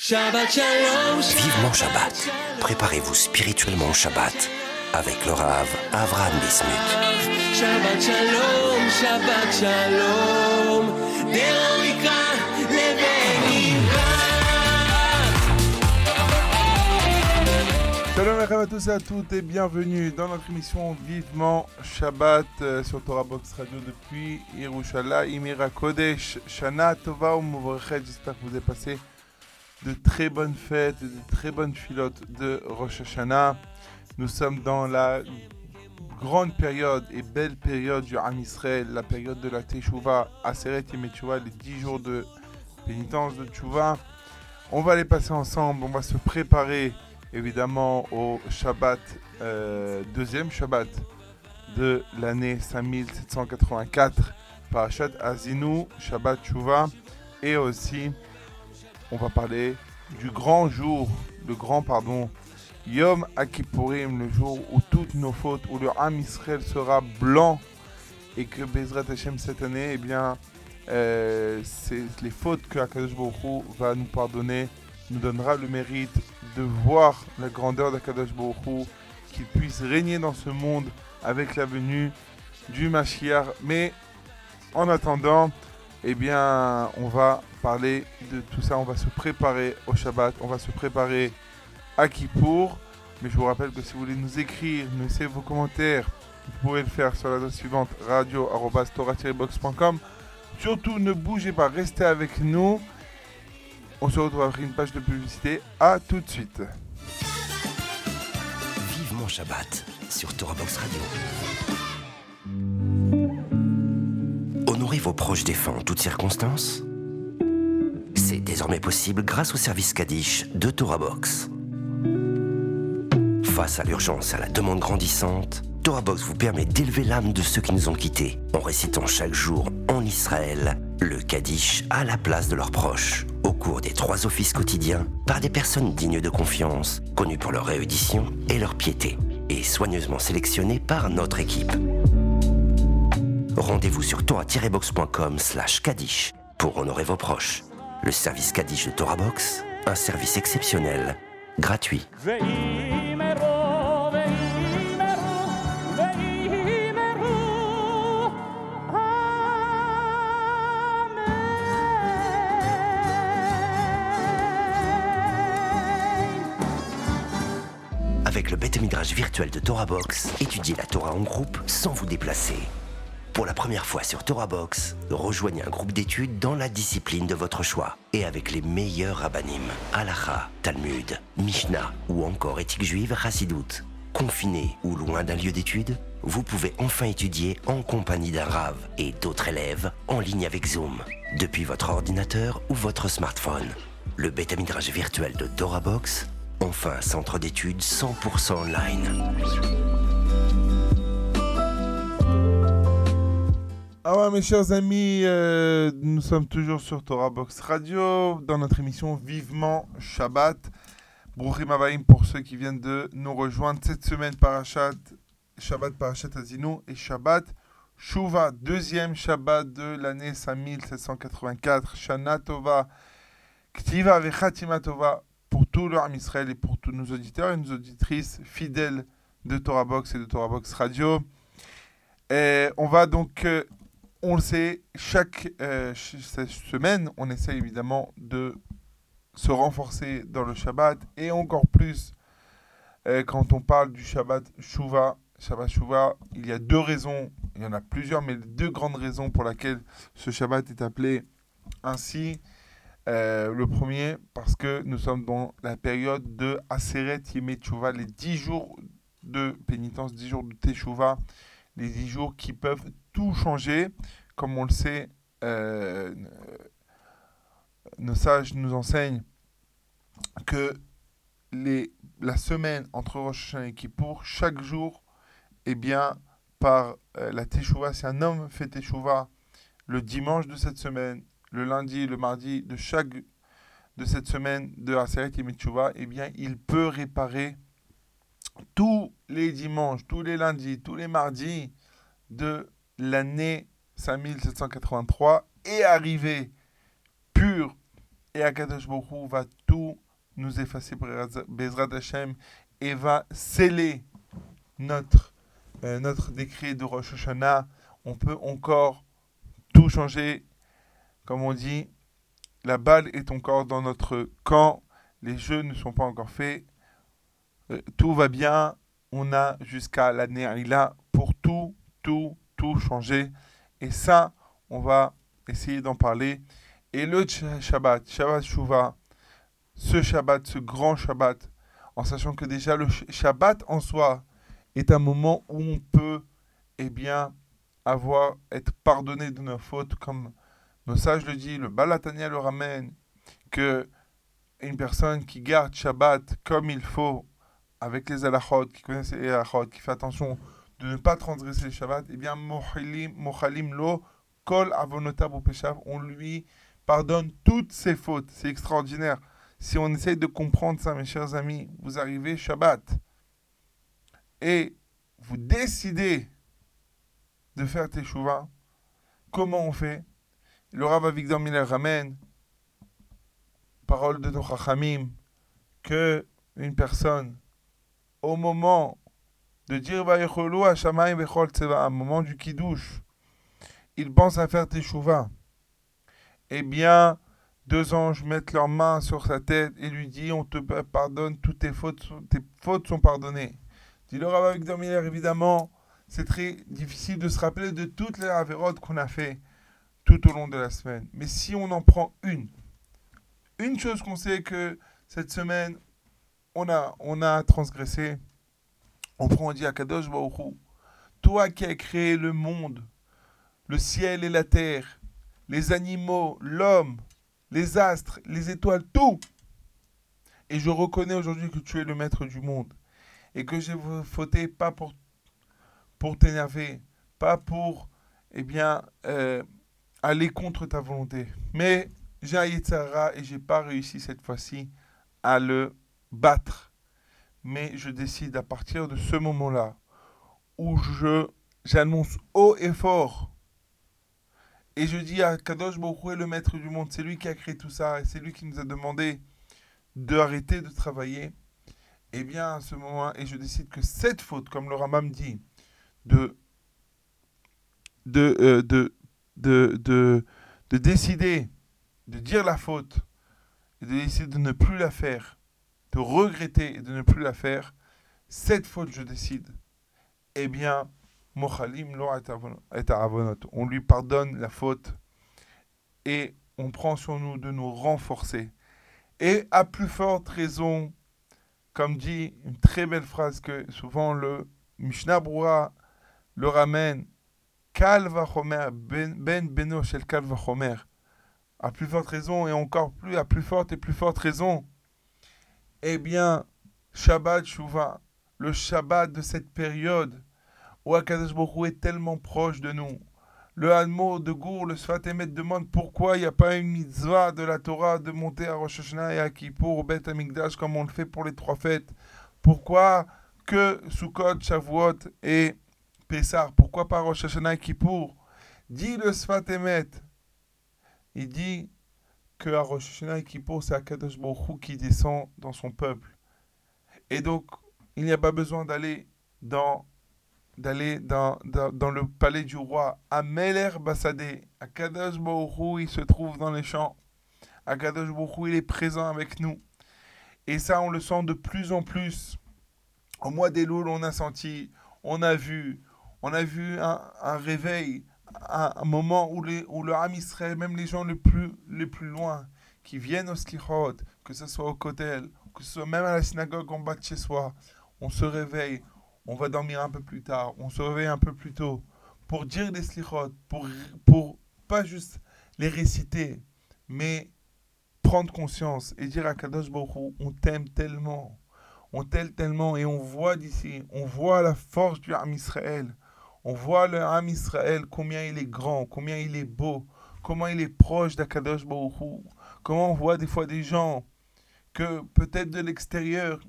Shabbat Shalom. Vivement Shabbat. Préparez-vous spirituellement au Shabbat avec le Rav Avraham Bismuth. Shabbat Shalom. Shabbat Shalom. Shalom à tous et à toutes et bienvenue dans notre émission Vivement Shabbat euh, sur Torah Box Radio depuis Yerushalayim Kodesh Shana Tova Umuvrechet. J'espère que vous avez passé de très bonnes fêtes et de très bonnes filotes de Rosh Hashanah. Nous sommes dans la grande période et belle période du Ham Israël, la période de la Teshuvah, Aseret et les 10 jours de pénitence de Teshuvah. On va les passer ensemble, on va se préparer évidemment au Shabbat, euh, deuxième Shabbat de l'année 5784, Parashat Azinu, Shabbat Teshuvah, et aussi on va parler du grand jour, le grand pardon, Yom Akipurim, le jour où toutes nos fautes, où le Ham Israël sera blanc et que Bezrat Hashem cette année, eh bien, euh, c'est les fautes que Akadosh Baruch va nous pardonner, nous donnera le mérite de voir la grandeur d'Akadosh Baruch qu'il puisse régner dans ce monde avec la venue du Mashiach. Mais en attendant, eh bien, on va parler de tout ça. On va se préparer au Shabbat, on va se préparer à Kippour. Mais je vous rappelle que si vous voulez nous écrire, nous laisser vos commentaires, vous pouvez le faire sur l'adresse suivante radio-tora-box.com. Surtout, ne bougez pas, restez avec nous. On se retrouve après une page de publicité. À tout de suite. Vivement Shabbat sur Torah Box Radio. Vos proches défunts en toutes circonstances. C'est désormais possible grâce au service Kaddish de Torah Box. Face à l'urgence et à la demande grandissante, Torah Box vous permet d'élever l'âme de ceux qui nous ont quittés en récitant chaque jour en Israël le Kaddish à la place de leurs proches au cours des trois offices quotidiens par des personnes dignes de confiance, connues pour leur réédition et leur piété, et soigneusement sélectionnées par notre équipe rendez-vous sur torah-box.com slash kadish pour honorer vos proches. Le service Kadish de Torah Box, un service exceptionnel, gratuit. Avec le Beth virtuel de Torah Box, étudiez la Torah en groupe sans vous déplacer. Pour la première fois sur Torah Box, rejoignez un groupe d'études dans la discipline de votre choix et avec les meilleurs rabbinim, Halacha, Talmud, Mishnah ou encore éthique juive Chassidoute. Confiné ou loin d'un lieu d'études, vous pouvez enfin étudier en compagnie d'un Rav et d'autres élèves en ligne avec Zoom, depuis votre ordinateur ou votre smartphone. Le bêta midrash virtuel de Torah Box, enfin centre d'études 100% online. Ah ouais, mes chers amis, euh, nous sommes toujours sur Torah Box Radio dans notre émission Vivement Shabbat. Bruchim pour ceux qui viennent de nous rejoindre cette semaine Parashat, Shabbat Parashat Azino et Shabbat Shuva, deuxième Shabbat de l'année 5784, Shana Tova, Ktiva Vechatima Tova pour tout Ham Israël et pour tous nos auditeurs et nos auditrices fidèles de Torah Box et de Torah Box Radio. Et on va donc euh, on le sait, chaque euh, semaine, on essaie évidemment de se renforcer dans le Shabbat et encore plus euh, quand on parle du Shabbat Shuvah. Shabbat Shuvah, il y a deux raisons, il y en a plusieurs, mais deux grandes raisons pour lesquelles ce Shabbat est appelé ainsi. Euh, le premier, parce que nous sommes dans la période de Aseret Yemei Teshuvah, les dix jours de pénitence, dix jours de Teshuvah, les dix jours qui peuvent tout changer. Comme on le sait, euh, nos sages nous enseignent que la semaine entre Rosh Hashanah et Kippour, chaque jour, eh bien, par euh, la Teshuvah, si un homme fait Teshuvah le dimanche de cette semaine, le lundi, le mardi de chaque de cette semaine de Aseret et Teshuvah, eh bien, il peut réparer tous les dimanches, tous les lundis, tous les mardis de l'année 5783 et arriver pur et Akadosh Baruch Hu va tout nous effacer Bezrat Hashem et va sceller notre, euh, notre décret de Rosh Hashanah. On peut encore tout changer. Comme on dit, la balle est encore dans notre camp. Les jeux ne sont pas encore faits. Euh, tout va bien. On a jusqu'à l'année là pour tout, tout, tout changer. Et ça, on va essayer d'en parler. Et le Shabbat, Shabbat Shuvah, ce Shabbat, ce grand Shabbat, en sachant que déjà le Shabbat en soi est un moment où on peut, eh bien, avoir, être pardonné de nos fautes, comme nos sages le disent, le Balatania le ramène, que une personne qui garde Shabbat comme il faut, avec les alachot, qui connaissent les alachot, qui fait attention de ne pas transgresser le Shabbat, eh bien, mochalim lo, kol avonotab on lui pardonne toutes ses fautes. C'est extraordinaire. Si on essaye de comprendre ça, mes chers amis, vous arrivez Shabbat et vous décidez de faire Teshuvah, comment on fait? Le Rav Avigdor Miller ramène, parole de nos que une personne, au moment de dire Vayecholu Hashamayim Bechol Tseva, moment du Kiddush, il pense à faire Teshuvah. Eh bien, deux anges mettent leurs mains sur sa tête et lui disent On te pardonne, toutes tes fautes, tes fautes sont pardonnées. Dit le avec Dormiller, évidemment, c'est très difficile de se rappeler de toutes les avérotes qu'on a fait tout au long de la semaine. Mais si on en prend une, une chose qu'on sait que cette semaine, on a, on a transgressé, on prend, on dit à Kadosh Baruch toi qui as créé le monde, le ciel et la terre, les animaux, l'homme, les astres, les étoiles, tout. Et je reconnais aujourd'hui que tu es le maître du monde. Et que j'ai fauté pas pour, pour t'énerver, pas pour, eh bien, euh, aller contre ta volonté. Mais j'ai un Yitzhara et j'ai pas réussi cette fois-ci à le battre. Mais je décide à partir de ce moment-là où je j'annonce haut et fort et je dis à Kadosh Baruch le maître du monde. C'est lui qui a créé tout ça. Et c'est lui qui nous a demandé d'arrêter de travailler. Eh bien, à ce moment, et je décide que cette faute, comme le Ramam dit, euh, de, de décider de dire la faute, et de décider de ne plus la faire, de regretter et de ne plus la faire, cette faute, je décide, eh bien, on lui pardonne la faute et on prend sur nous de nous renforcer. Et à plus forte raison, comme dit une très belle phrase que souvent le Mishnah Broura le ramène, Ben, ben Beno Shel Kalva À plus forte raison et encore plus, à plus forte et plus forte raison, eh bien, Shabbat Shuvah, le Shabbat de cette période, où Akadosh est tellement proche de nous. Le Hanmo de Gour, le Sfatemet demande pourquoi il n'y a pas une mitzvah de la Torah de monter à Rosh Hashanah et à Kippour au Beth Amikdash comme on le fait pour les trois fêtes. Pourquoi que Sukkot, Shavuot et Pessah Pourquoi pas Rosh Hashanah et Kippour? Dit le Sfatemet. Il dit que à Rosh Hashanah et Kippour, c'est Akadosh Baruch qui descend dans son peuple. Et donc, il n'y a pas besoin d'aller dans d'aller dans, dans, le palais du roi à Meler Bassadé, à Kadosh il se trouve dans les champs. À Kadosh il est présent avec nous. Et ça, on le sent de plus en plus. Au mois des Louls, on a senti, on a vu, on a vu un, réveil, un, moment où, les, où le Ham Israël, même les gens les plus, les plus loin, qui viennent au Slichot, que ce soit au Kotel, que ce soit même à la synagogue en bas de chez soi, on se réveille, on va dormir un peu plus tard, on se réveille un peu plus tôt, pour dire des slichot, pour, pour pas juste les réciter, mais prendre conscience et dire à Kadosh Baruch on t'aime tellement, on t'aime tellement, et on voit d'ici, on voit la force du Ham Israël, on voit le Ham Israël, combien il est grand, combien il est beau, comment il est proche d'Akadosh Baruch comment on voit des fois des gens que peut-être de l'extérieur,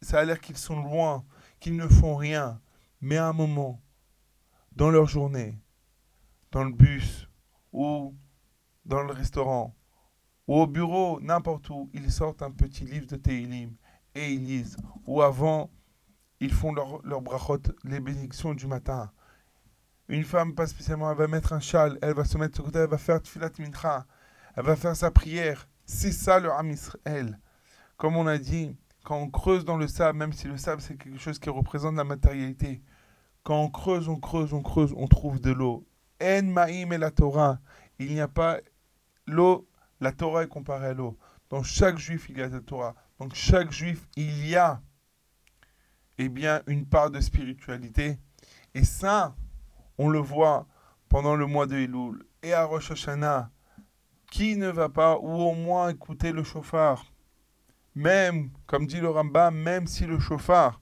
ça a l'air qu'ils sont loin, qu'ils ne font rien. Mais à un moment, dans leur journée, dans le bus ou dans le restaurant, ou au bureau, n'importe où, ils sortent un petit livre de Teilim et ils lisent. Ou avant, ils font leur, brachot, les bénédictions du matin. Une femme, pas spécialement, elle va mettre un châle, elle va se mettre sur côté, elle va faire tfilat mincha, elle va faire sa prière. C'est ça le Ham Israël. Comme on a dit, quand on creuse dans le sable, même si le sable c'est quelque chose qui représente la matérialité, quand on creuse, on creuse, on creuse, on trouve de l'eau. En ma'im et la Torah. Il n'y a pas l'eau, la Torah est comparée à l'eau. Dans chaque juif, il y a la Torah. Donc chaque juif, il y a eh bien, une part de spiritualité. Et ça, on le voit pendant le mois de Elul et à Rosh Hashanah. Qui ne va pas, ou au moins écouter le chauffard Même, comme dit le Rambam, même si le chauffard,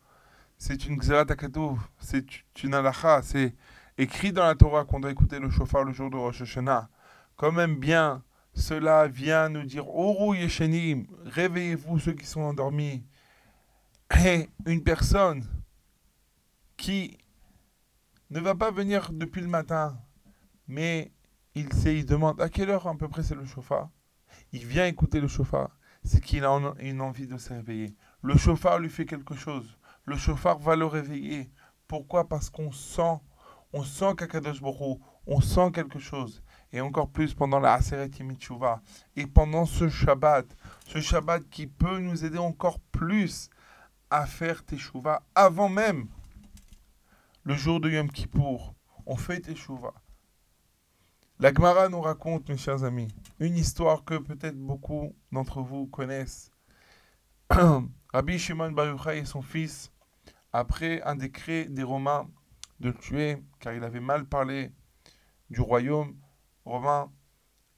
c'est une Xerat c'est une halakha, c'est écrit dans la Torah qu'on doit écouter le chauffard le jour de Rosh Hashanah. Quand même bien, cela vient nous dire Oru Yeshenim, réveillez-vous ceux qui sont endormis. Et une personne qui ne va pas venir depuis le matin, mais il sait, il demande à quelle heure à peu près c'est le chauffard? Il vient écouter le chauffard, c'est qu'il a une envie de se réveiller. Le chauffard lui fait quelque chose. Le chauffard va le réveiller. Pourquoi? Parce qu'on sent, on sent qu'Akadosh Borou, on sent quelque chose. Et encore plus pendant la Aseret Yimichuva. Et pendant ce Shabbat, ce Shabbat qui peut nous aider encore plus à faire Teshuvah avant même le jour de Yom Kippour. On fait Teshuvah. La Gemara nous raconte, mes chers amis, une histoire que peut-être beaucoup d'entre vous connaissent. Rabbi Shimon Bar et son fils, après un décret des Romains de le tuer, car il avait mal parlé du royaume romain,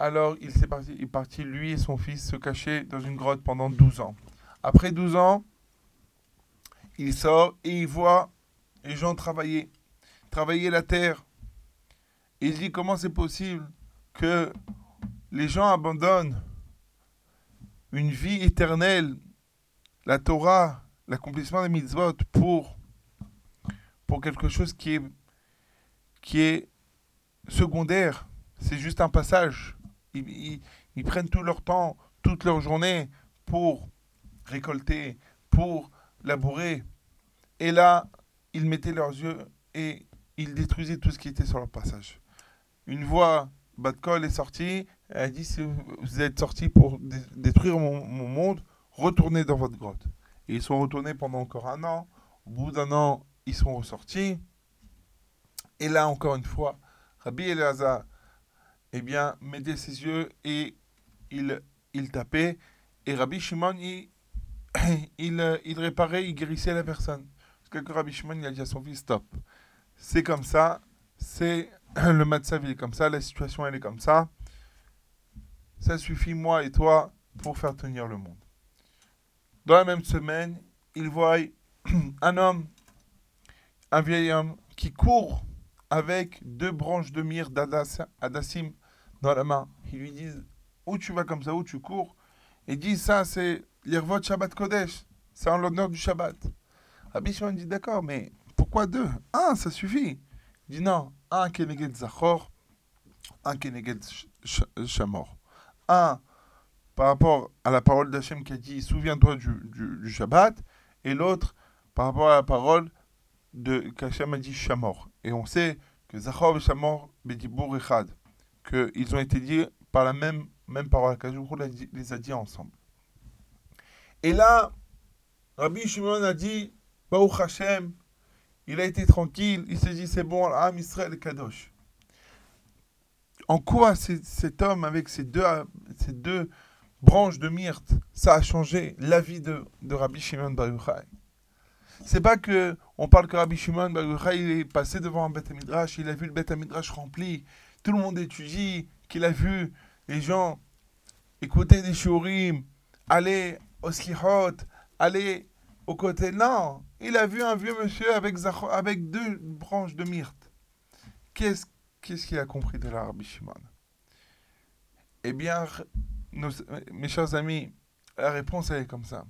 alors il s'est parti, il est parti, lui et son fils, se cacher dans une grotte pendant 12 ans. Après 12 ans, il sort et il voit les gens travailler, travailler la terre. Et il dit comment c'est possible que les gens abandonnent une vie éternelle, la Torah, l'accomplissement des mitzvot pour, pour quelque chose qui est, secondaire? C'est juste un passage. Ils, prennent tout leur temps, toute leur journée pour récolter, pour labourer. Et là, ils mettaient leurs yeux et ils détruisaient tout ce qui était sur leur passage. Une voix, Batkol est sortie, elle a dit, si vous êtes sortis pour détruire mon, mon monde, retournez dans votre grotte. Et ils sont retournés pendant encore un an. Au bout d'un an, ils sont ressortis. Et là, encore une fois, Rabbi Elazar, eh bien, mettait ses yeux et il, il tapait. Et Rabbi Shimon, il, il, il réparait, il guérissait la personne. Parce que Rabbi Shimon, il a dit à son fils, stop. C'est comme ça, c'est le matzav, il est comme ça, la situation, elle est comme ça. Ça suffit, moi et toi, pour faire tenir le monde. Dans la même semaine, il voit un homme, un vieil homme, qui court avec deux branches de myrrhe d'Adassim dans la main. Ils lui disent Où tu vas comme ça, où tu cours? Et dit Ça, c'est l'Irvot Shabbat Kodesh. C'est en l'honneur du Shabbat. Rabbi dit D'accord, mais pourquoi deux? Un, ça suffit. Il dit Non, un Keneged Zachor, un Keneged Shamor. Un par rapport à la parole d'Hachem qui a dit Souviens-toi du, du, Shabbat, et l'autre par rapport à la parole de qu'Hachem a dit Shamor. Et on sait que Zachor et Shamor, Bedibour Echad, qu'ils ont été dit par la même, même parole, qu'Hachem les a dit ensemble. Et là, Rabbi Shimon a dit Baruch Hashem, il a été tranquille, il s'est dit c'est bon, Am Israël Kadosh. En quoi cet homme, avec ces deux branche de myrte, ça a changé la vie de, de Rabbi Shimon Bar Yochai? C'est pas que on parle que Rabbi Shimon Bar Yochai il est passé devant un Beth Midrash, il a vu le Beth Midrash rempli, tout le monde étudie, qu'il a vu les gens écouter des shurim, aller au slihot, aller au côté. Non, il a vu un vieux monsieur avec, avec deux branches de myrte. Qu'est-ce qu'il a compris de la Rabbi Shimon? Eh bien, mes chers amis, la réponse est comme ça.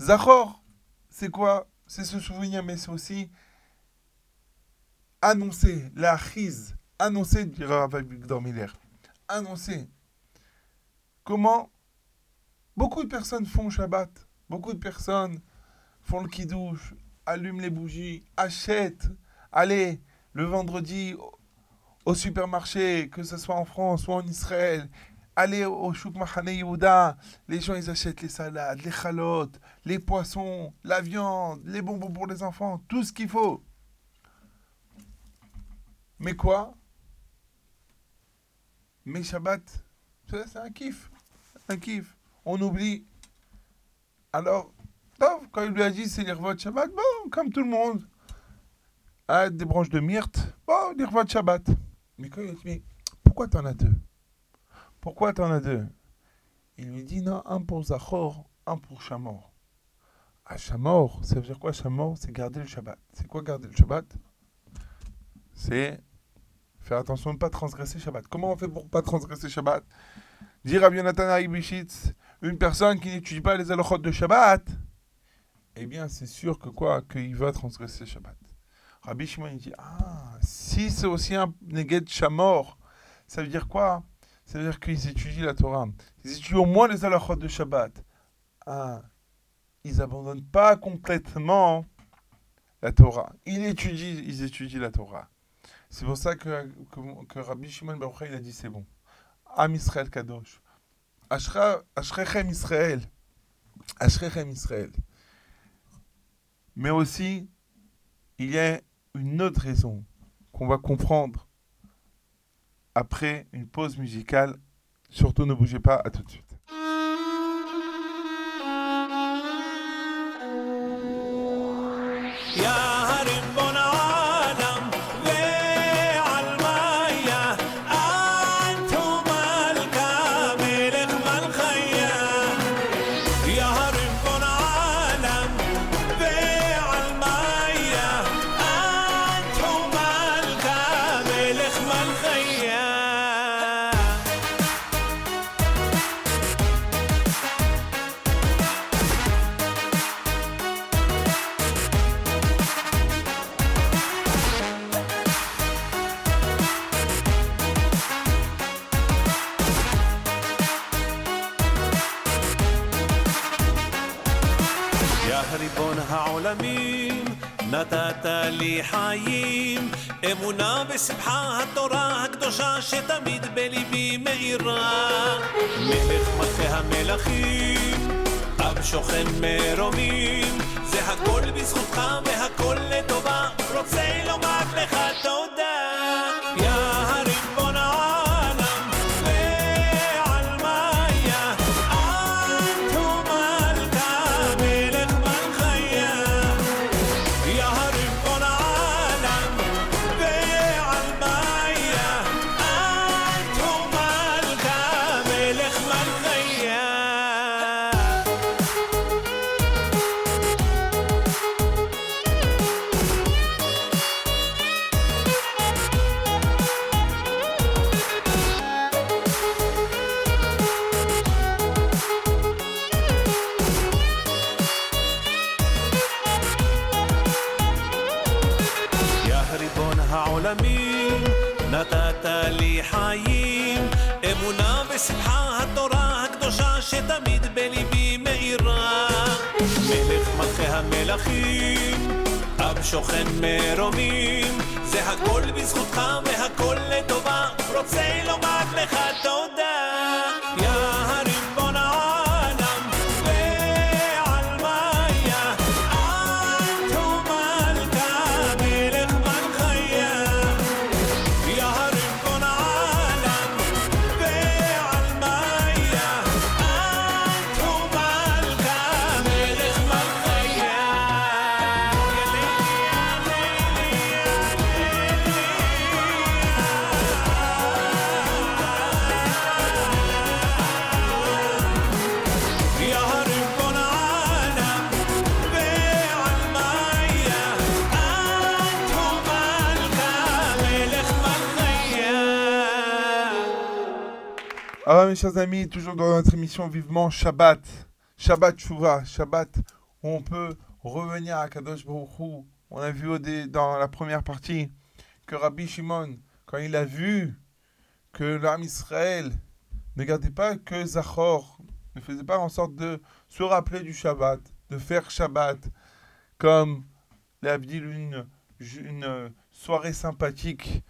Zachor, c'est quoi? C'est se souvenir, mais c'est aussi annoncer, la crise, annoncer, dira Victor Miller, annoncer. Comment Beaucoup de personnes font Shabbat. Beaucoup de personnes font le kidouche, allument les bougies, achètent. Allez, le vendredi au- supermarché, que ce soit en France ou en Israël, allez au Chouk Mahane Yehuda, les gens ils achètent les salades, les chalotes, les poissons, la viande, les bonbons pour les enfants, tout ce qu'il faut. Mais quoi? Mais Shabbat, c'est un kiff. Un kiff. On oublie. Alors, quand il lui a dit c'est l'Irvot Shabbat, bon, comme tout le monde. Ah, des branches de myrte, bon, l'Irvot Shabbat. Mais quand il a dit, mais pourquoi t'en as deux? Pourquoi t'en as deux? Il lui dit, non, un pour Zachor, un pour Shamor. Ah, Shamor, ça veut dire quoi Shamor? C'est garder le Shabbat. C'est quoi garder le Shabbat? C'est faire attention de ne pas transgresser Shabbat. Comment on fait pour ne pas transgresser Shabbat? Dire Rabbi Yonatan Haïbishitz, une personne qui n'étudie pas les halachot de Shabbat, eh bien, c'est sûr que quoi? Qu'il va transgresser Shabbat. Rabbi Shimon, dit, ah, si c'est aussi un neged Shamor, ça veut dire quoi? Ça veut dire qu'ils étudient la Torah. Ils étudient au moins les halachot de Shabbat. Ah, ils abandonnent pas complètement la Torah. Ils étudient, ils étudient la Torah. C'est pour ça que, Rabbi Shimon Baruch il a dit c'est bon. Am Israël Kadosh. Ashrechem Israël. Ashrechem Israël. Mais aussi, il y a une autre raison qu'on va comprendre après une pause musicale. Surtout ne bougez pas, à tout de suite. בשמחה התורה הקדושה שתמיד בליבי מאירה. מלך מלכי המלכים, אב שוכן מרומים, זה הכל בזכותך והכל לטובה, שוכן מרומים, זה הכל בזכותך והכל לטובה, רוצה לומר לך תודה. Alors, mes chers amis, toujours dans notre émission Vivement Shabbat, Shabbat Shuvah, Shabbat, où on peut revenir à Kadosh Baruch Hu. On a vu dans la première partie que Rabbi Shimon, quand il a vu que l'âme Israël ne gardait pas que Zachor, ne faisait pas en sorte de se rappeler du Shabbat, de faire Shabbat comme l'Abdil, une, une soirée sympathique,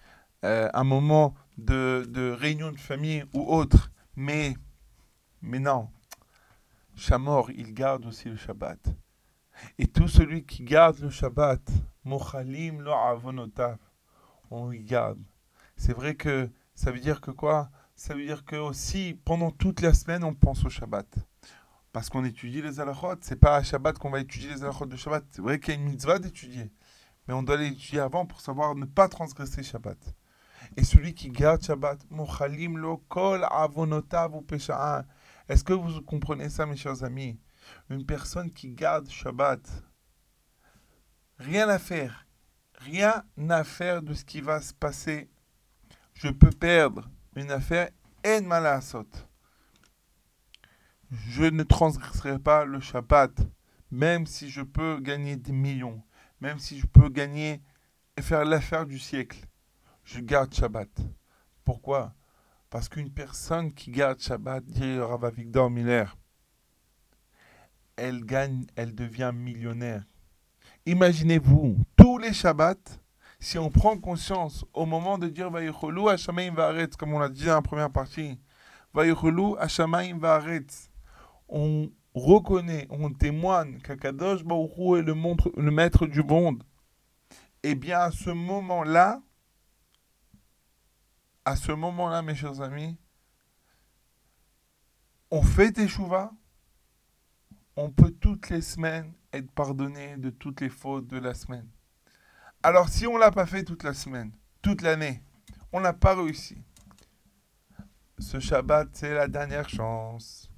euh, un moment de, de réunion de famille ou autre. Mais, mais non, Chamor, il garde aussi le Shabbat. Et tout celui qui garde le Shabbat, Mochalim lo avonotav, on y garde. C'est vrai que ça veut dire que quoi? Ça veut dire que aussi, pendant toute la semaine, on pense au Shabbat. Parce qu'on étudie les halachot. C'est pas à Shabbat qu'on va étudier les halachot de Shabbat. C'est vrai qu'il y a une mitzvah d'étudier. Mais on doit l'étudier avant pour savoir ne pas transgresser Shabbat. Et celui qui garde Shabbat, lo kol avonotav ou. Est-ce que vous comprenez ça, mes chers amis? Une personne qui garde Shabbat, rien à faire, rien à faire de ce qui va se passer. Je peux perdre une affaire, en malasot. Je ne transgresserai pas le Shabbat, même si je peux gagner des millions, même si je peux gagner et faire l'affaire du siècle. Je garde Shabbat. Pourquoi? Parce qu'une personne qui garde Shabbat, dit Rav Victor Miller, elle gagne, elle devient millionnaire. Imaginez-vous, tous les Shabbats, si on prend conscience au moment de dire Vayicholu Hashamaim Vaaretz, comme on l'a dit dans la première partie, Vayicholu Hashamaim Vaaretz, on reconnaît, on témoigne qu'Akadosh Baruch Hu est le, le maître du monde. Eh bien, à ce moment-là, à ce moment-là, mes chers amis, on fait Teshuvah, on peut toutes les semaines être pardonné de toutes les fautes de la semaine. Alors si on ne l'a pas fait toute la semaine, toute l'année, on n'a pas réussi. Ce Shabbat, c'est la dernière chance.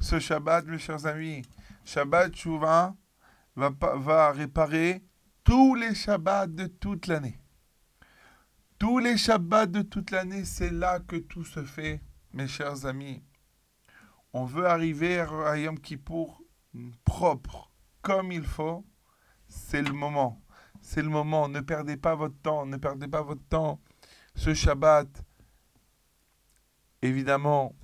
Ce Shabbat, mes chers amis, Shabbat Shuvah va, va réparer tous les Shabbats de toute l'année. Tous les Shabbats de toute l'année, c'est là que tout se fait, mes chers amis. On veut arriver à Yom Kippour propre, comme il faut. C'est le moment. C'est le moment. Ne perdez pas votre temps. Ne perdez pas votre temps. Ce Shabbat, évidemment,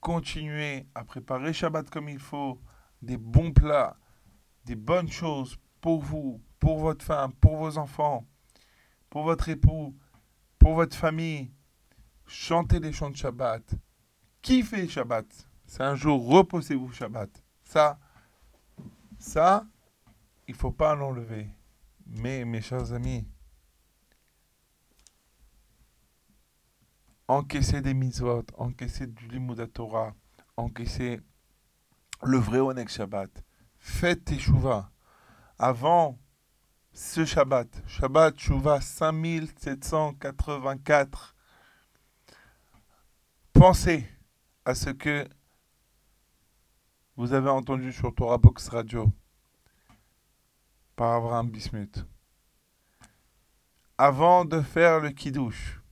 continuez à préparer Shabbat comme il faut. Des bons plats, des bonnes choses pour vous, pour votre femme, pour vos enfants, pour votre époux, pour votre famille. Chantez les chants de Shabbat. Kiffez Shabbat. C'est un jour, reposez-vous Shabbat. Ça, ça, il faut pas l'enlever. Mais, mes chers amis, encaissez des mitzvot, encaissez du limud Torah, encaissez le vrai Onek Shabbat. Faites Teshuvah. Avant ce Shabbat, Shabbat Shuvah 5784, pensez à ce que vous avez entendu sur Torah Box Radio. Par Abraham Bismuth. Avant de faire le kidouche,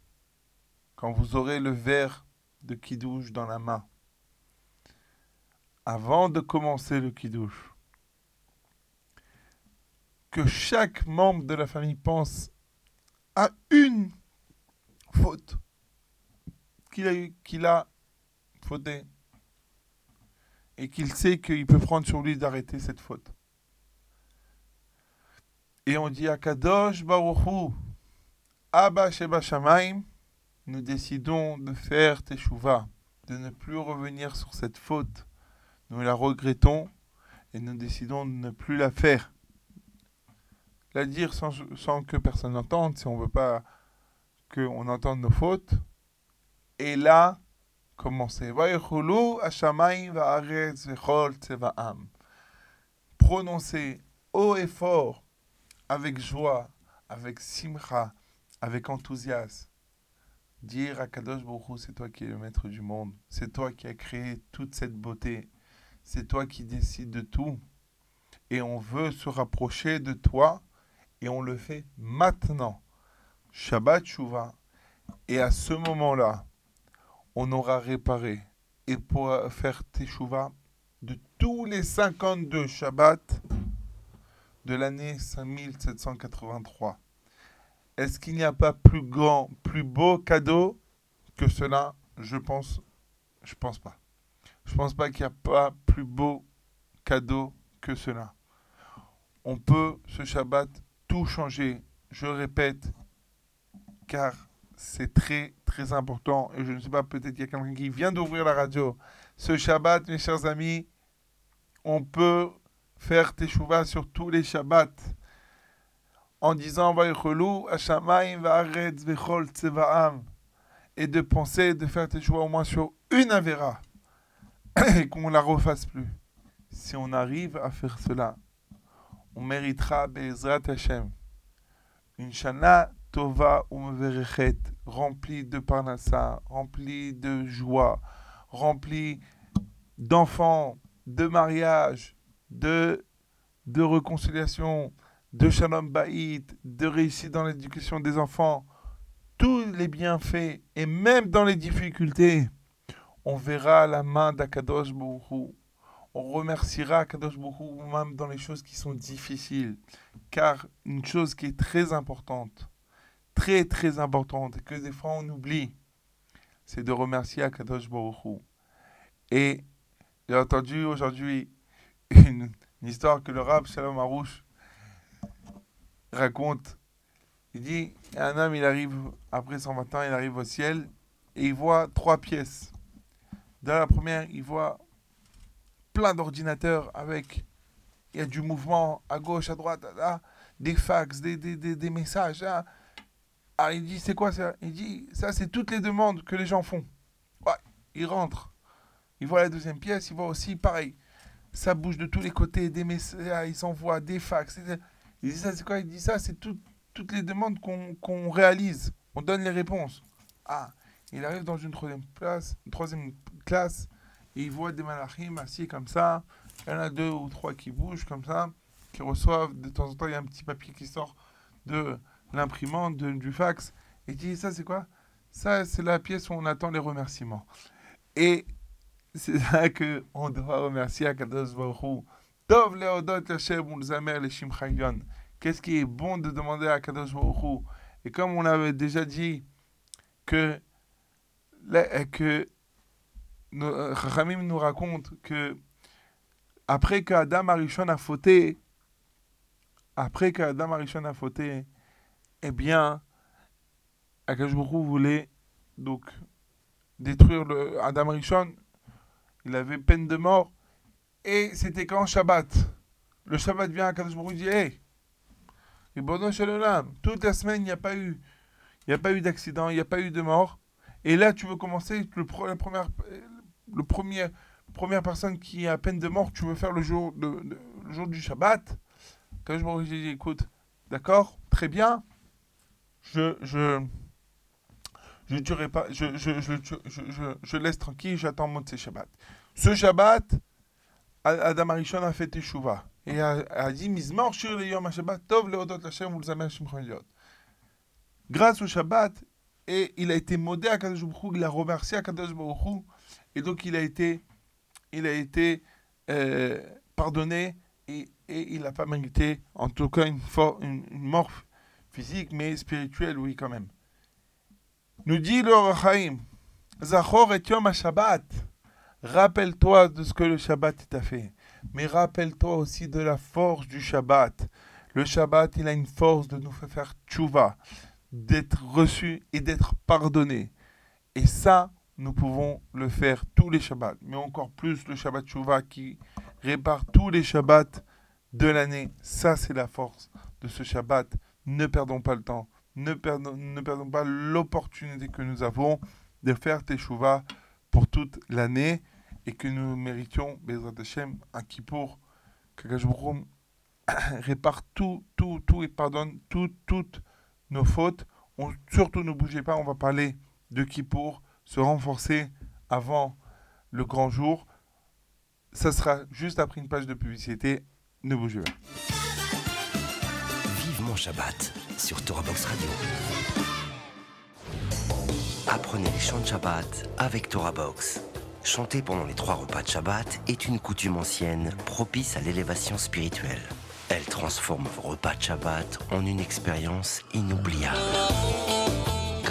quand vous aurez le verre de kidouche dans la main, avant de commencer le kidouche, que chaque membre de la famille pense à une faute qu'il a, qu'il a fauté et qu'il sait qu'il peut prendre sur lui d'arrêter cette faute. Et on dit à Kadosh Baruchu, Abba Sheba nous décidons de faire Teshuvah, de ne plus revenir sur cette faute. Nous la regrettons et nous décidons de ne plus la faire. La dire sans, que personne n'entende, si on ne veut pas qu'on entende nos fautes. Et là, commencer. Prononcer haut et fort, avec joie, avec simcha, avec enthousiasme. Dire à Kadosh Baruch c'est toi qui es le maître du monde. C'est toi qui as créé toute cette beauté. C'est toi qui décides de tout. Et on veut se rapprocher de toi. Et on le fait maintenant. Shabbat Shuvah. Et à ce moment-là, on aura réparé et pourra faire Teshuvah de tous les 52 Shabbats de l'année 5783. Est-ce qu'il n'y a pas plus grand, plus beau cadeau que cela? Je pense, je pense pas. Je pense pas qu'il n'y a pas plus beau cadeau que cela. On peut ce Shabbat tout changer. Je répète, car c'est très très important. Et je ne sais pas, peut-être qu'il y a quelqu'un qui vient d'ouvrir la radio. Ce Shabbat, mes chers amis, on peut faire teshuva sur tous les Shabbats en disant et de penser de faire teshuva au moins sur une Avera et qu'on la refasse plus. Si on arrive à faire cela, on méritera Be'ezrat Hashem une Shana Tova Umverechet remplie de parnassa, remplie de joie, remplie d'enfants, de mariage, de, de réconciliation, de shalom baït, de réussite dans l'éducation des enfants, tous les bienfaits, et même dans les difficultés, on verra la main d'Akadosh Baruch On remerciera Akadosh Baruch même dans les choses qui sont difficiles. Car une chose qui est très importante, très très importante, et que des fois on oublie, c'est de remercier Akadosh Baruch Et j'ai entendu aujourd'hui une, histoire que le rab Shalom Harouche raconte. Il dit, un homme, il arrive, après 120 ans, il arrive au ciel et il voit trois pièces. Dans la première, il voit plein d'ordinateurs avec, il y a du mouvement à gauche, à droite, des fax, des, des, des, des messages. Là. Ah, il dit, c'est quoi ça? Il dit, ça, c'est toutes les demandes que les gens font. Ouais, il rentre. Il voit la deuxième pièce, il voit aussi, pareil, ça bouge de tous les côtés, des messages, il s'envoie des fax. Il dit ça, c'est quoi? Il dit ça, c'est tout, toutes les demandes qu'on qu'on réalise. On donne les réponses. Ah, il arrive dans une troisième, place, une troisième classe il voit des malachim assis comme ça. Il y en a deux ou trois qui bougent comme ça, qui reçoivent de temps en temps, il y a un petit papier qui sort de l'imprimante, du fax. Et dit ça, c'est quoi? Ça, c'est la pièce où on attend les remerciements. Et c'est là que on doit remercier Akadosh Baruch Hu. Tov leodot Hashem ulzamer leshim chayon. Qu'est-ce qui est bon de demander à Akadosh Baruch Hu? Et comme on avait déjà dit que que Chachamim nous raconte que après qu'Adam Arishon a fauté, après qu'Adam Arishon a fauté, eh bien, Hu voulait donc détruire le Adam Arishon. Il avait peine de mort. Et c'était quand Shabbat? Le Shabbat vient à Kadosh dit Hey, Shel Olam, toute la semaine, il n'y a pas eu, il n'y a pas eu d'accident, il n'y a pas eu de mort. Et là, tu veux commencer, le, la première, le premier, première personne qui a peine de mort, tu veux faire le jour, de, le jour du Shabbat? Kadosh Baruch Hu dit Écoute, d'accord, très bien, je, je, je tuerai pas, je, je, je, je, je, je- je laisse tranquille, j'attends mon Shabbat. Ce Shabbat, Adam Arishon a fait Teshuvah et a, a dit Mizmor shir le yom ha-Shabbat tov leodot Hashem ulzamer. Grâce au Shabbat, et il a été modé à Kadosh Baruch il a remercié à Kadosh Baruch et donc il a été, il a été euh, pardonné et, et il n'a pas mérité, en tout cas, une, une, une mort physique, mais spirituelle, oui, quand même. Nous dit le Rachaim, Zachor et Yom ha-Shabbat. Rappelle-toi de ce que le Shabbat t'a fait. Mais rappelle-toi aussi de la force du Shabbat. Le Shabbat, il a une force de nous faire tchouva, d'être reçu et d'être pardonné. Et ça, nous pouvons le faire tous les Shabbats. Mais encore plus le Shabbat tchouva qui répare tous les Shabbats de l'année. Ça, c'est la force de ce Shabbat. Ne perdons pas le temps. Ne perdons, ne perdons pas l'opportunité que nous avons de faire Teshuvah pour toute l'année et que nous méritions, Bezrat Hashem, un Kippour, Hu répare tout, tout, tout et pardonne tout, toutes nos fautes. Surtout ne bougez pas, on va parler de Kippour, se renforcer avant le grand jour. Ça sera juste après une page de publicité. Ne bougez pas. Vive mon Shabbat sur Torah Box Radio. Apprenez les chants de Shabbat avec Torah Box. Chanter pendant les trois repas de Shabbat est une coutume ancienne propice à l'élévation spirituelle. Elle transforme vos repas de Shabbat en une expérience inoubliable.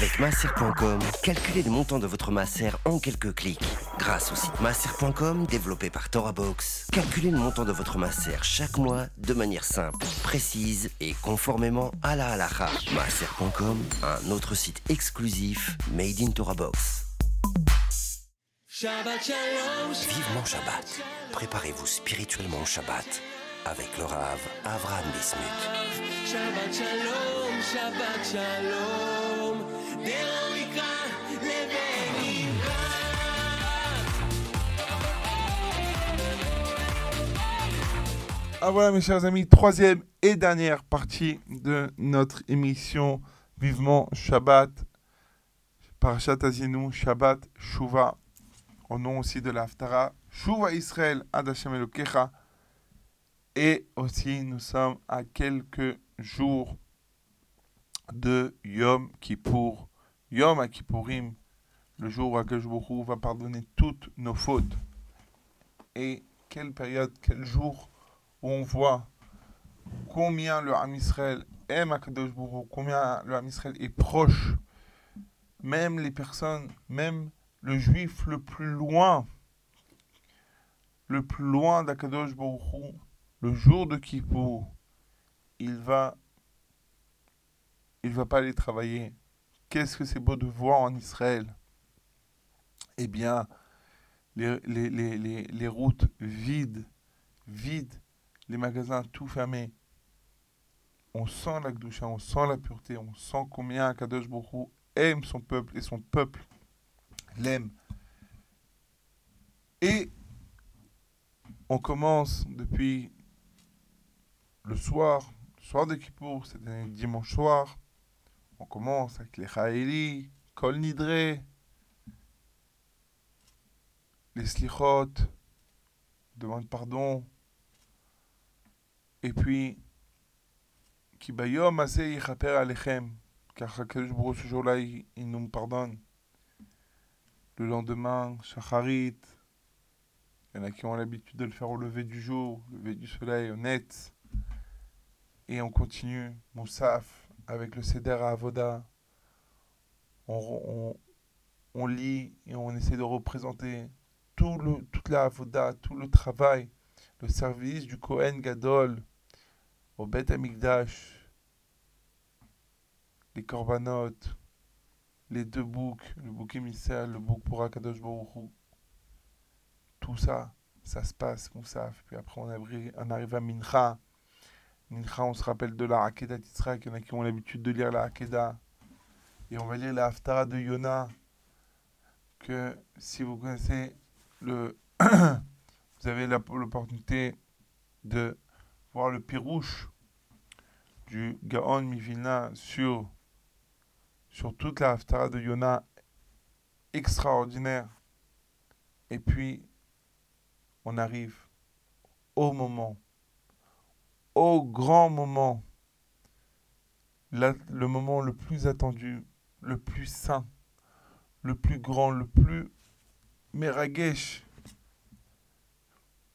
Avec masser.com, calculez le montant de votre masser en quelques clics. Grâce au site masser.com développé par ToraBox, calculez le montant de votre masser chaque mois de manière simple, précise et conformément à la halakha. Masser.com, un autre site exclusif made in ToraBox. Vivement Shabbat. Préparez-vous spirituellement au Shabbat avec le Rav Avram Bismuth. Ah voilà mes chers amis, troisième et dernière partie de notre émission Vivement Shabbat, Parashat Azinu, Shabbat Shuva, au nom aussi de l'Aftara, Shuva Israël, Ad Hashem Elokecha, et aussi nous sommes à quelques jours de Yom Kippour, Yom Kippourim, le jour où Akash Baruch Hu va pardonner toutes nos fautes. Et quelle période, quel jour où on voit combien le Ham Israël aime Hu, combien le Ham Israël est proche, même les personnes, même le juif le plus loin, le plus loin d'Akadosh Baruch Hu, le jour de Kippour, il va, il va pas aller travailler. Qu'est-ce que c'est beau de voir en Israël? Eh bien, les, routes vides, vides, les magasins tout fermés. On sent la Gdusha, on sent la pureté, on sent combien Kadosh Hu aime son peuple et son peuple l'aime. Et on commence depuis le soir, le soir de Kippour, c'est un dimanche soir. On commence avec les Chaéli, Kol Nidre, les Slichot, demande pardon. Et puis, Ki bayom yichaper alechem, car Hakadosh ce jour-là, il, nous pardonne. Le lendemain, Shacharit, il y en a qui ont l'habitude de le faire au lever du jour, au lever du soleil, net. Et on continue, Moussaf, avec le Seder à Avoda. On, on, lit et on essaie de représenter tout le, toute la Avoda, tout le travail, le service du Kohen Gadol au Bet Amikdash, les korbanot, les deux boucs, le bouc émissaire, le bouc pour Akadosh Baruch Hu. Tout ça, ça se passe, Moussaf. Puis après, on arrive à Mincha. On se rappelle de la Hakeda d'Israël, il y en a qui ont l'habitude de lire la Hakeda. Et on va lire la Haftara de Yona, que si vous connaissez le... vous avez l'opportunité de voir le pirouche du Gaon Mivilna sur, sur toute la Haftara de Yona, extraordinaire. Et puis, on arrive au moment, au grand moment, le moment le plus attendu, le plus saint, le plus grand, le plus meragesh,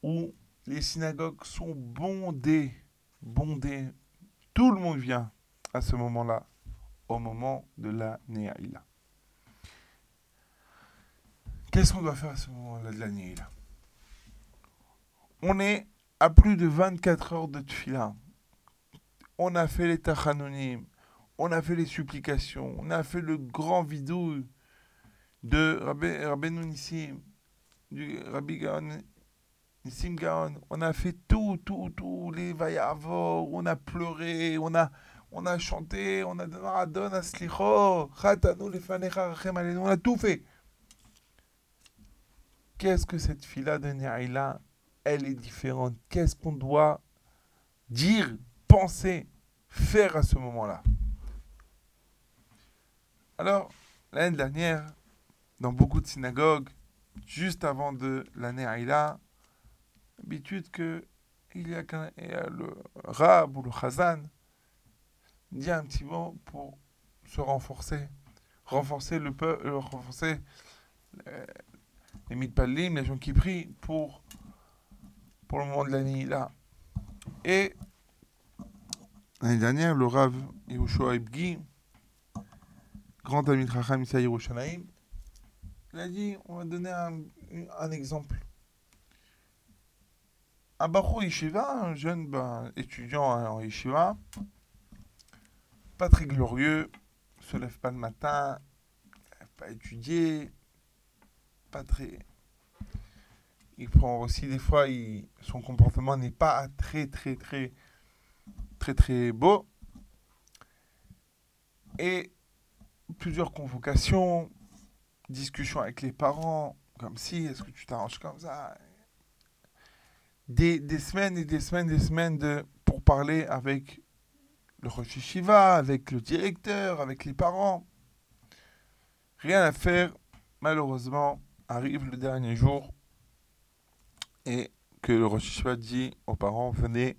où les synagogues sont bondées, bondées. Tout le monde vient à ce moment-là, au moment de la Néaïla. Qu'est-ce qu'on doit faire à ce moment-là de la Néaïla? On est à plus de 24 heures de tfila, on a fait les tachanonim, on a fait les supplications, on a fait le grand vidou de Rabbi, Nissim, du Rabbi Gaon, Nissim Gaon. On a fait tout, tout, tout, les Vayavor, on a pleuré, on a, on a chanté, on a donné Adon Aslicho, Chatanu Lefanecha Rachem on a tout fait. Qu'est-ce que cette fila de Neaïla, elle est différente. Qu'est-ce qu'on doit dire, penser, faire à ce moment-là? Alors, l'année dernière, dans beaucoup de synagogues, juste avant de l'année Aïla, l'habitude que il y a le rab ou le chazan dit un petit mot pour se renforcer, renforcer le peuple, renforcer euh, les mitpalim, les gens qui prient pour pour le moment de l'année là. Et l'année dernière, le Rav Yehoshua Ibgi, grand ami de Chacham Issa Yerushalayim, il a dit, on va donner un, un exemple. Un Bacho Yeshiva, un jeune ben, étudiant en Yeshiva, pas très glorieux, se lève pas le matin, pas étudié, pas très. Il prend aussi des fois, son comportement n'est pas très très très très très beau. Et plusieurs convocations, discussions avec les parents, comme si, est-ce que tu t'arranges comme ça? Des, semaines et des semaines, des semaines pour parler avec le Rosh Yeshiva, avec le directeur, avec les parents. Rien à faire, malheureusement, arrive le dernier jour et que le Rosh dit aux parents, venez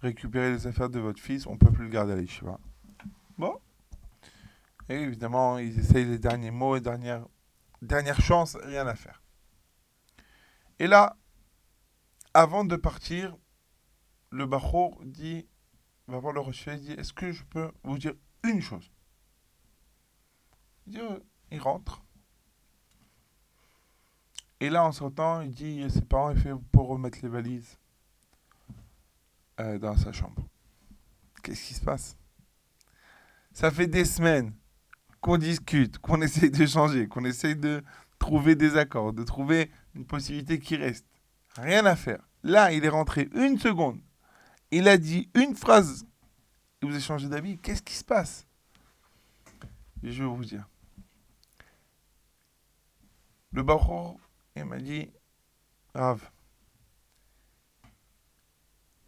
récupérer les affaires de votre fils, on ne peut plus le garder à l'Yeshiva. Bon. Et évidemment, ils essayent les derniers mots, les dernières, dernières chances, rien à faire. Et là, avant de partir, le Bachour dit, va voir le il dit, est-ce que je peux vous dire une chose? Il dit, euh, il rentre. Et là, en sortant, il dit à ses parents, il fait pour remettre les valises euh, dans sa chambre. Qu'est-ce qui se passe? Ça fait des semaines qu'on discute, qu'on essaye de changer, qu'on essaye de trouver des accords, de trouver une possibilité qui reste. Rien à faire. Là, il est rentré une seconde. Il a dit une phrase. Et vous avez changé d'avis. Qu'est-ce qui se passe? Je vais vous dire. Le Bachour, il m'a dit, Rav,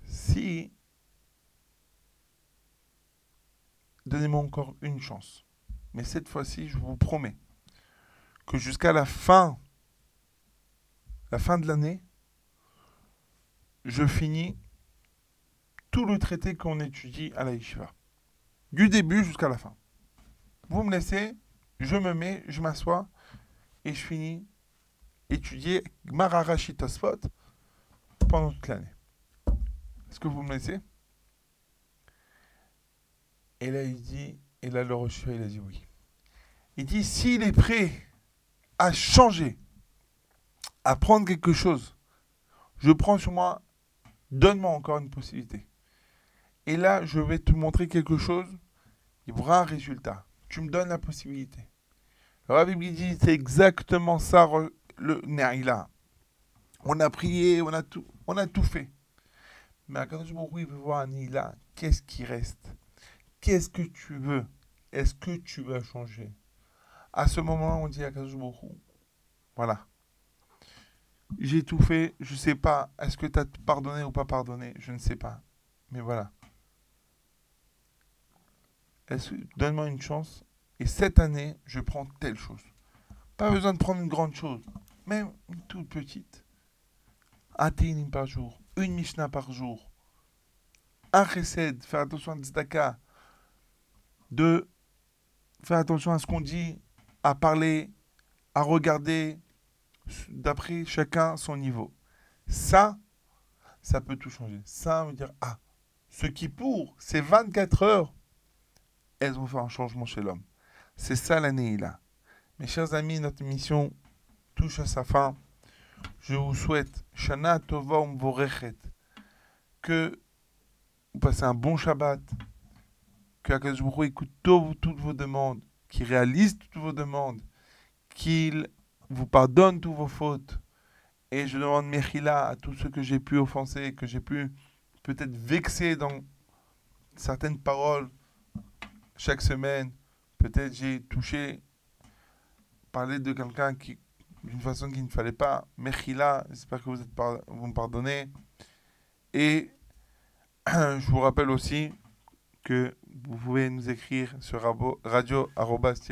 si... Donnez-moi encore une chance. Mais cette fois-ci, je vous promets que jusqu'à la fin, la fin de l'année, je finis tout le traité qu'on étudie à la yeshiva. Du début jusqu'à la fin. Vous me laissez, je me mets, je m'assois et je finis étudier Mararashi Tosfot pendant toute l'année. Est-ce que vous me laissez? Et là, il dit, et là, le Rocher, il a dit oui. Il dit, s'il est prêt à changer, à prendre quelque chose, je prends sur moi, donne-moi encore une possibilité. Et là, je vais te montrer quelque chose, il y aura un résultat. Tu me donnes la possibilité. La Bible dit, c'est exactement ça, le Naïla. On a prié, on a tout, on a tout fait. Mais quand je il veut voir Naïla, qu'est-ce qui reste? Qu'est-ce que tu veux? Est-ce que tu vas changer? À ce moment, on dit à voilà. J'ai tout fait, je sais pas, est-ce que tu as pardonné ou pas pardonné? Je ne sais pas. Mais voilà. Donne-moi une chance. Et cette année, je prends telle chose. Pas besoin de prendre une grande chose. Même une toute petite. Un ténim par jour. Une Mishnah par jour. Un chesed. Faire attention à Tzedaka. Deux. Faire attention à ce qu'on dit. À parler. À regarder. D'après chacun son niveau. Ça, ça peut tout changer. Ça veut dire, ah, ce qui pour ces 24 heures, elles vont faire un changement chez l'homme. C'est ça l'année là. Mes chers amis, notre mission touche à sa fin. Je vous souhaite Shana Tova Umvorechet. Que vous passez un bon Shabbat. Que Hu écoute tout- toutes vos demandes. Qu'il réalise toutes vos demandes. Qu'il vous pardonne toutes vos fautes. Et je demande Mechila à tous ceux que j'ai pu offenser, que j'ai pu peut-être vexer dans certaines paroles chaque semaine. Peut-être j'ai touché, parlé de quelqu'un qui d'une façon qu'il ne fallait pas. Mechila, j'espère que vous, êtes vous me pardonnez. Et je vous rappelle aussi que vous pouvez nous écrire sur rabo- radio-box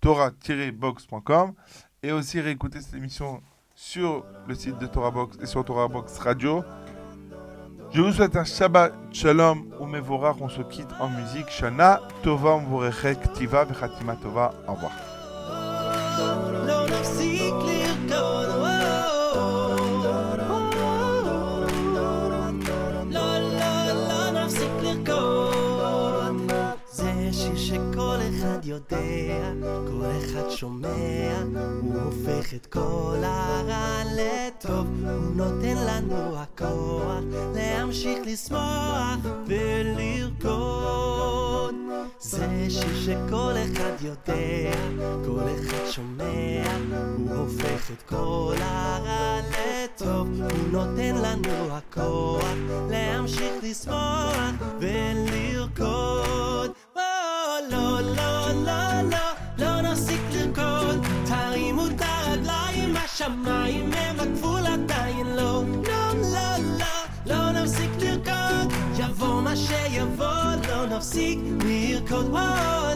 torah-box.com et aussi réécouter cette émission sur le site de Torah Box et sur Torah Box Radio. Je vous souhaite un Shabbat Shalom ou Mevorach. On se quitte en musique. Shana Tova Mvorechek Tiva Vechatima Tova. Au revoir. לא נפסיק לרקוד, לא, לא, לא נפסיק לרקוד. זה שיר שכל אחד יודע, כל אחד שומע, הוא הופך את כל הרע לטוב, הוא נותן לנו הכוח להמשיך לשמוח ולרקוד. זה שיר שכל אחד יודע, כל אחד שומע, הוא הופך את כל הרע לטוב, הוא נותן לנו הכוח להמשיך לשמוח ולרקוד. או, לא, לא, לא, לא, לא נפסיק לרקוד, תרימו את הרגליים, השמיים הם הגבול עדיין לא. לא, לא, לא, לא נפסיק לרקוד, יבוא מה שיבוא, נפסיק לרקוד. או,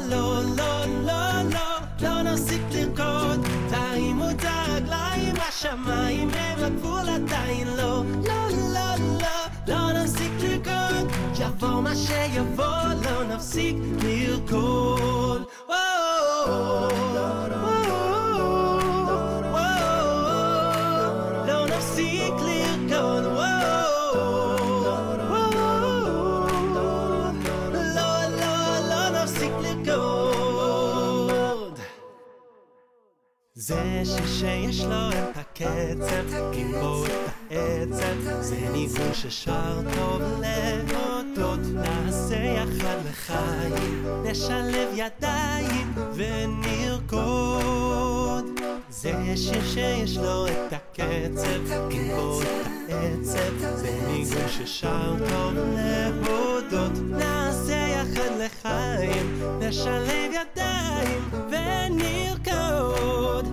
לא, לא, לא, לא, לא נפסיק לרקוד, תרימו את הרגליים, השמיים הם הגבול עדיין לא. לא, לא, לא, לא נפסיק לרקוד, יבוא מה שיבוא, לא נפסיק לרקוד. או, לא נפסיק לרקוד, זה שיר שיש לו את הקצב, עם בו את העצב, זה ניגון ששר טוב להודות, נעשה יחד לחיים, נשלב ידיים ונרקוד. זה שיר שיש לו את הקצב, עם בו את העצב, זה ניגון ששר טוב להודות, נעשה יחד לחיים, נשלב ידיים ונרקוד.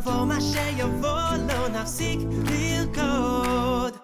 יבוא מה שיבוא, לא נפסיק לרקוד.